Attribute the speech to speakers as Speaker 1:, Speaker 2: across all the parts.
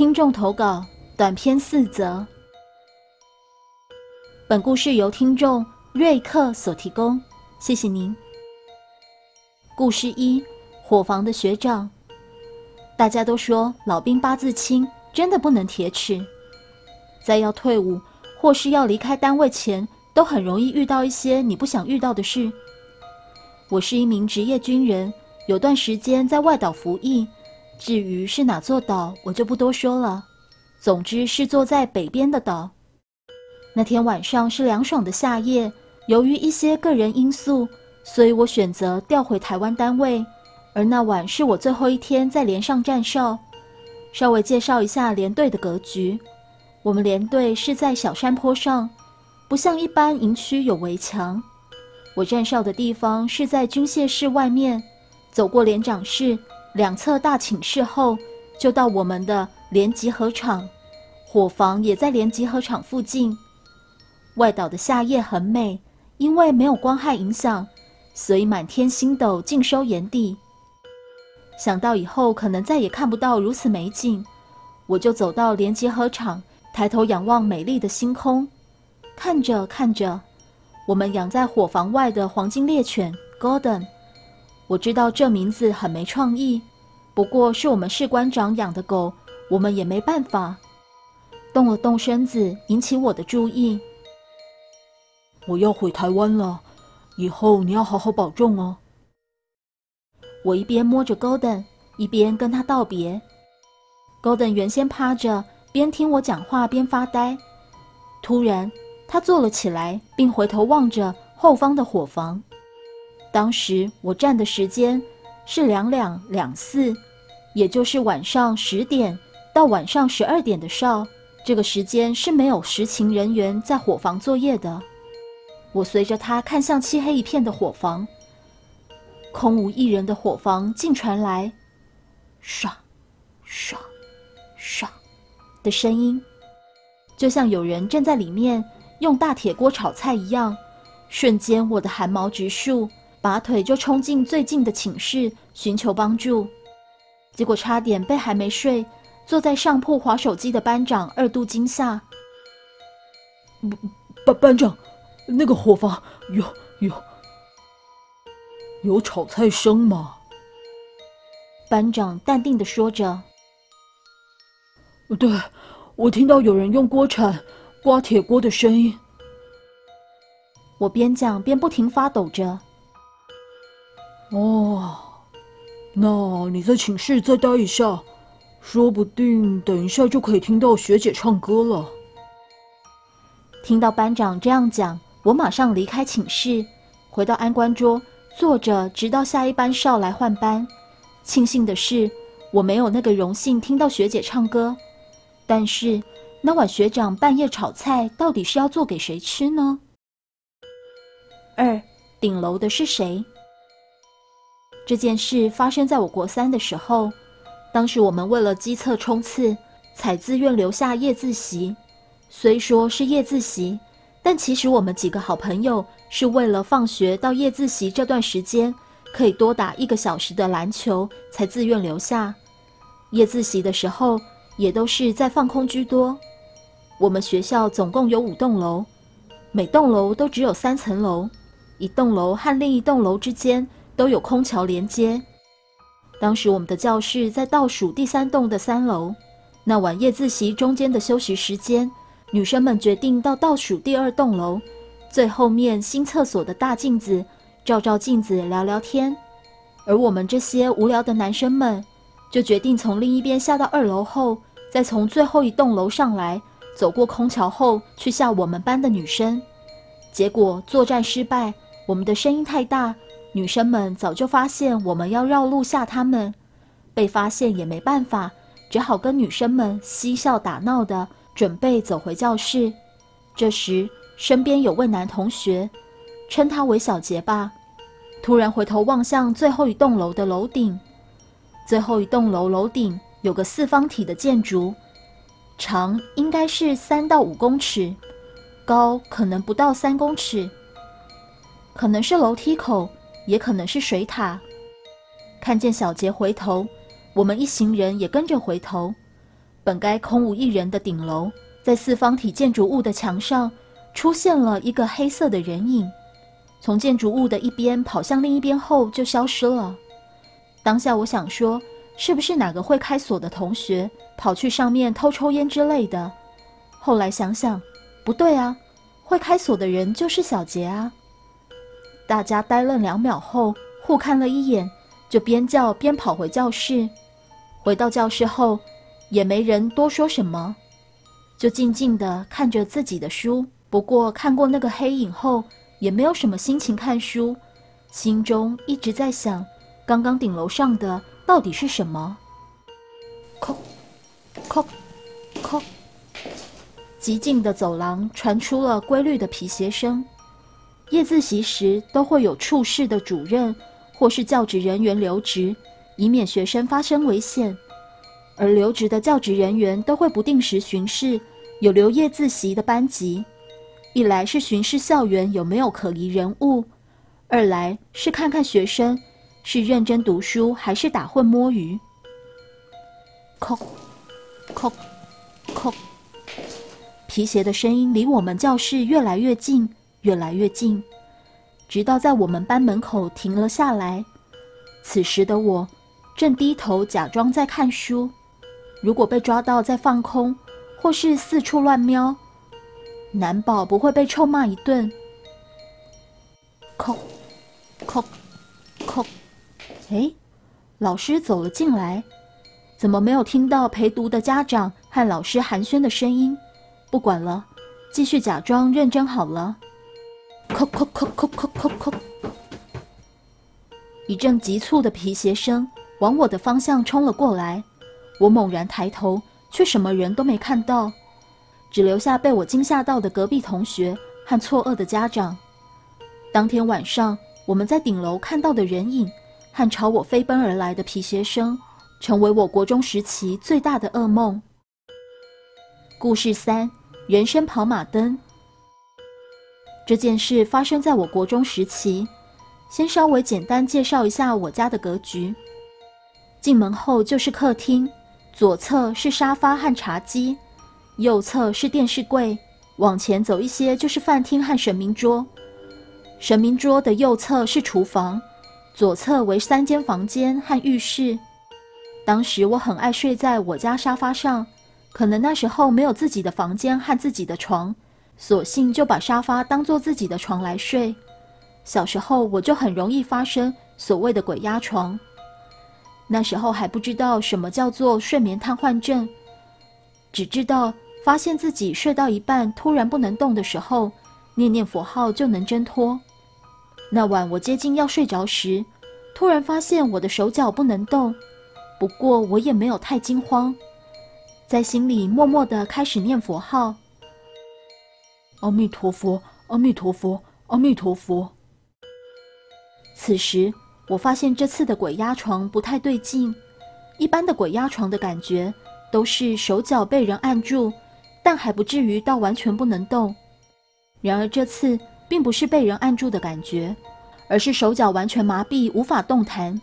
Speaker 1: 听众投稿短篇四则。本故事由听众瑞克所提供，谢谢您。故事一：伙房的学长。大家都说老兵八字轻，真的不能铁齿。在要退伍或是要离开单位前，都很容易遇到一些你不想遇到的事。我是一名职业军人，有段时间在外岛服役。至于是哪座岛，我就不多说了。总之是坐在北边的岛。那天晚上是凉爽的夏夜，由于一些个人因素，所以我选择调回台湾单位。而那晚是我最后一天在连上站哨。稍微介绍一下连队的格局：我们连队是在小山坡上，不像一般营区有围墙。我站哨的地方是在军械室外面，走过连长室。两侧大寝室后，就到我们的连集合场，伙房也在连集合场附近。外岛的夏夜很美，因为没有光害影响，所以满天星斗尽收眼底。想到以后可能再也看不到如此美景，我就走到连集合场，抬头仰望美丽的星空。看着看着，我们养在伙房外的黄金猎犬 Golden。我知道这名字很没创意，不过是我们士官长养的狗，我们也没办法。动了动身子，引起我的注意。
Speaker 2: 我要回台湾了，以后你要好好保重哦。
Speaker 1: 我一边摸着 Golden，一边跟他道别。Golden 原先趴着，边听我讲话边发呆。突然，他坐了起来，并回头望着后方的伙房。当时我站的时间是两两两四，也就是晚上十点到晚上十二点的哨。这个时间是没有实勤人员在伙房作业的。我随着他看向漆黑一片的伙房，空无一人的伙房，竟传来唰唰唰的声音，就像有人正在里面用大铁锅炒菜一样。瞬间，我的汗毛直竖。拔腿就冲进最近的寝室寻求帮助，结果差点被还没睡、坐在上铺划手机的班长二度惊吓。
Speaker 2: 班班长，那个伙房有有有炒菜声吗？
Speaker 1: 班长淡定的说着：“
Speaker 2: 对，我听到有人用锅铲刮铁锅的声音。”
Speaker 1: 我边讲边不停发抖着。
Speaker 2: 哦，那你在寝室再待一下，说不定等一下就可以听到学姐唱歌了。
Speaker 1: 听到班长这样讲，我马上离开寝室，回到安官桌坐着，直到下一班哨来换班。庆幸的是，我没有那个荣幸听到学姐唱歌。但是那晚学长半夜炒菜，到底是要做给谁吃呢？二顶楼的是谁？这件事发生在我国三的时候，当时我们为了机测冲刺，采自愿留下夜自习。虽说是夜自习，但其实我们几个好朋友是为了放学到夜自习这段时间可以多打一个小时的篮球，才自愿留下。夜自习的时候也都是在放空居多。我们学校总共有五栋楼，每栋楼都只有三层楼，一栋楼和另一栋楼之间。都有空桥连接。当时我们的教室在倒数第三栋的三楼。那晚夜自习中间的休息时间，女生们决定到倒数第二栋楼最后面新厕所的大镜子照照镜子聊聊天。而我们这些无聊的男生们，就决定从另一边下到二楼后，再从最后一栋楼上来，走过空桥后去吓我们班的女生。结果作战失败，我们的声音太大。女生们早就发现我们要绕路吓他们，被发现也没办法，只好跟女生们嬉笑打闹的准备走回教室。这时，身边有位男同学，称他为小杰吧，突然回头望向最后一栋楼的楼顶。最后一栋楼楼顶有个四方体的建筑，长应该是三到五公尺，高可能不到三公尺，可能是楼梯口。也可能是水塔。看见小杰回头，我们一行人也跟着回头。本该空无一人的顶楼，在四方体建筑物的墙上出现了一个黑色的人影，从建筑物的一边跑向另一边后就消失了。当下我想说，是不是哪个会开锁的同学跑去上面偷抽烟之类的？后来想想，不对啊，会开锁的人就是小杰啊。大家呆愣两秒后，互看了一眼，就边叫边跑回教室。回到教室后，也没人多说什么，就静静的看着自己的书。不过看过那个黑影后，也没有什么心情看书，心中一直在想，刚刚顶楼上的到底是什么？叩，叩，叩。极静的走廊传出了规律的皮鞋声。夜自习时都会有处室的主任或是教职人员留职，以免学生发生危险。而留职的教职人员都会不定时巡视有留夜自习的班级，一来是巡视校园有没有可疑人物，二来是看看学生是认真读书还是打混摸鱼。叩，叩，叩，皮鞋的声音离我们教室越来越近。越来越近，直到在我们班门口停了下来。此时的我正低头假装在看书。如果被抓到在放空，或是四处乱瞄，难保不会被臭骂一顿。叩，叩，叩。哎，老师走了进来，怎么没有听到陪读的家长和老师寒暄的声音？不管了，继续假装认真好了。叩叩叩叩叩叩叩！一阵急促的皮鞋声往我的方向冲了过来。我猛然抬头，却什么人都没看到，只留下被我惊吓到的隔壁同学和错愕的家长。当天晚上，我们在顶楼看到的人影和朝我飞奔而来的皮鞋声，成为我国中时期最大的噩梦。故事三：人生跑马灯。这件事发生在我国中时期。先稍微简单介绍一下我家的格局。进门后就是客厅，左侧是沙发和茶几，右侧是电视柜，往前走一些就是饭厅和神明桌。神明桌的右侧是厨房，左侧为三间房间和浴室。当时我很爱睡在我家沙发上，可能那时候没有自己的房间和自己的床。索性就把沙发当做自己的床来睡。小时候我就很容易发生所谓的鬼压床。那时候还不知道什么叫做睡眠瘫痪症，只知道发现自己睡到一半突然不能动的时候，念念佛号就能挣脱。那晚我接近要睡着时，突然发现我的手脚不能动，不过我也没有太惊慌，在心里默默的开始念佛号。
Speaker 2: 阿弥陀佛，阿弥陀佛，阿弥陀佛。
Speaker 1: 此时，我发现这次的鬼压床不太对劲。一般的鬼压床的感觉都是手脚被人按住，但还不至于到完全不能动。然而这次并不是被人按住的感觉，而是手脚完全麻痹，无法动弹，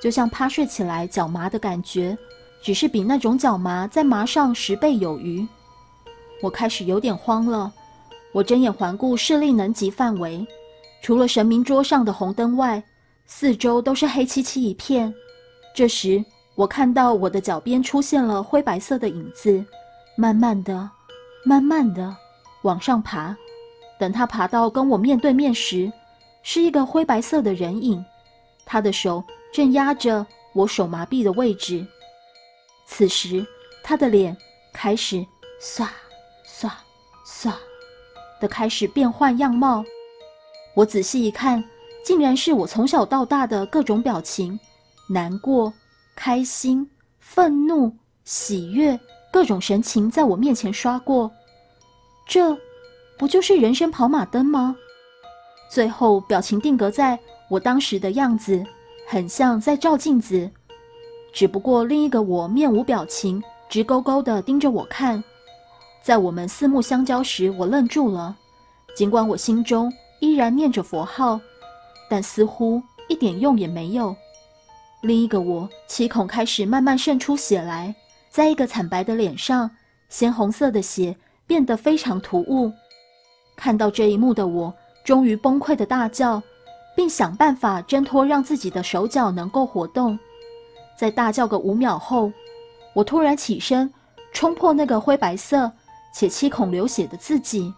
Speaker 1: 就像趴睡起来脚麻的感觉，只是比那种脚麻再麻上十倍有余。我开始有点慌了。我睁眼环顾视力能及范围，除了神明桌上的红灯外，四周都是黑漆漆一片。这时，我看到我的脚边出现了灰白色的影子，慢慢的、慢慢的往上爬。等他爬到跟我面对面时，是一个灰白色的人影，他的手正压着我手麻痹的位置。此时，他的脸开始唰唰唰。的开始变换样貌，我仔细一看，竟然是我从小到大的各种表情：难过、开心、愤怒、喜悦，各种神情在我面前刷过。这不就是人生跑马灯吗？最后表情定格在我当时的样子，很像在照镜子，只不过另一个我面无表情，直勾勾地盯着我看。在我们四目相交时，我愣住了。尽管我心中依然念着佛号，但似乎一点用也没有。另一个我，七孔开始慢慢渗出血来，在一个惨白的脸上，鲜红色的血变得非常突兀。看到这一幕的我，终于崩溃的大叫，并想办法挣脱，让自己的手脚能够活动。在大叫个五秒后，我突然起身，冲破那个灰白色且七孔流血的自己，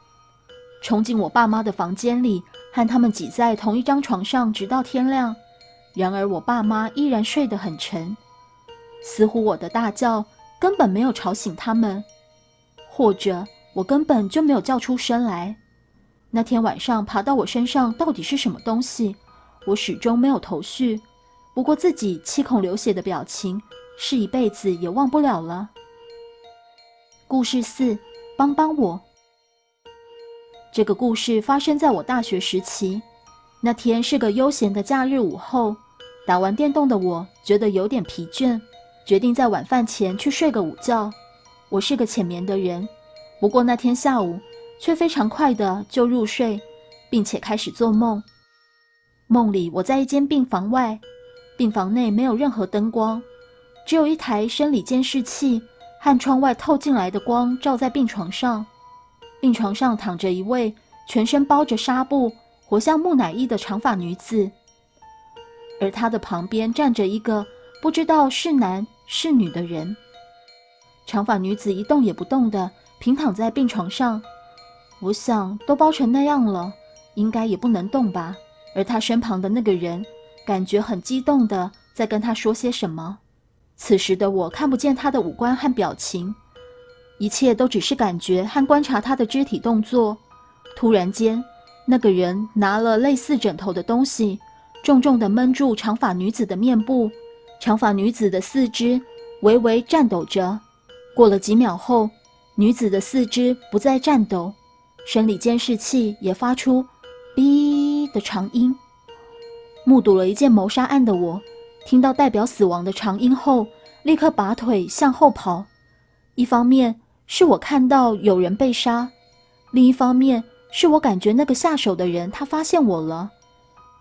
Speaker 1: 冲进我爸妈的房间里，和他们挤在同一张床上，直到天亮。然而，我爸妈依然睡得很沉，似乎我的大叫根本没有吵醒他们，或者我根本就没有叫出声来。那天晚上爬到我身上到底是什么东西，我始终没有头绪。不过自己七孔流血的表情，是一辈子也忘不了了。故事四，帮帮我。这个故事发生在我大学时期，那天是个悠闲的假日午后。打完电动的我觉得有点疲倦，决定在晚饭前去睡个午觉。我是个浅眠的人，不过那天下午却非常快的就入睡，并且开始做梦。梦里我在一间病房外，病房内没有任何灯光，只有一台生理监视器和窗外透进来的光照在病床上。病床上躺着一位全身包着纱布、活像木乃伊的长发女子。而他的旁边站着一个不知道是男是女的人。长发女子一动也不动的平躺在病床上，我想都包成那样了，应该也不能动吧。而他身旁的那个人感觉很激动的在跟他说些什么。此时的我看不见他的五官和表情，一切都只是感觉和观察他的肢体动作。突然间，那个人拿了类似枕头的东西。重重地闷住长发女子的面部，长发女子的四肢微微颤抖着。过了几秒后，女子的四肢不再颤抖，生理监视器也发出“哔”的长音。目睹了一件谋杀案的我，听到代表死亡的长音后，立刻拔腿向后跑。一方面是我看到有人被杀，另一方面是我感觉那个下手的人他发现我了。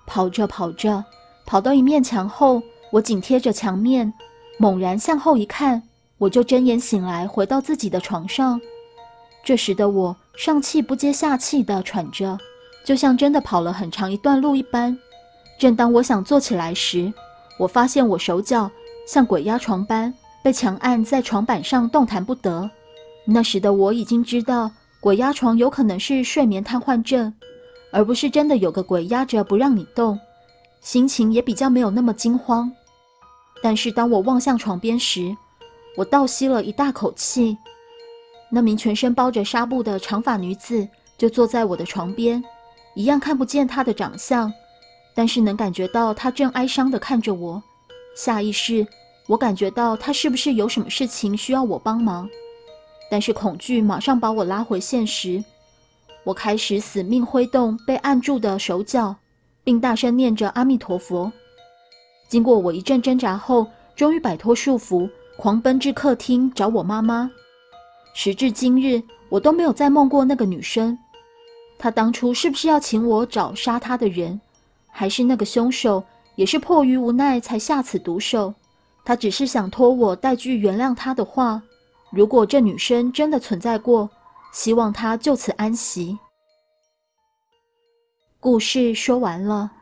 Speaker 1: 跑着跑着，跑到一面墙后，我紧贴着墙面，猛然向后一看，我就睁眼醒来，回到自己的床上。这时的我上气不接下气地喘着，就像真的跑了很长一段路一般。正当我想坐起来时，我发现我手脚像鬼压床般被强按在床板上，动弹不得。那时的我已经知道，鬼压床有可能是睡眠瘫痪症。而不是真的有个鬼压着不让你动，心情也比较没有那么惊慌。但是当我望向床边时，我倒吸了一大口气。那名全身包着纱布的长发女子就坐在我的床边，一样看不见她的长相，但是能感觉到她正哀伤地看着我。下意识，我感觉到她是不是有什么事情需要我帮忙？但是恐惧马上把我拉回现实。我开始死命挥动被按住的手脚，并大声念着阿弥陀佛。经过我一阵挣扎后，终于摆脱束缚，狂奔至客厅找我妈妈。时至今日，我都没有再梦过那个女生。她当初是不是要请我找杀她的人，还是那个凶手也是迫于无奈才下此毒手？他只是想托我带句原谅他的话。如果这女生真的存在过，希望他就此安息。故事说完了。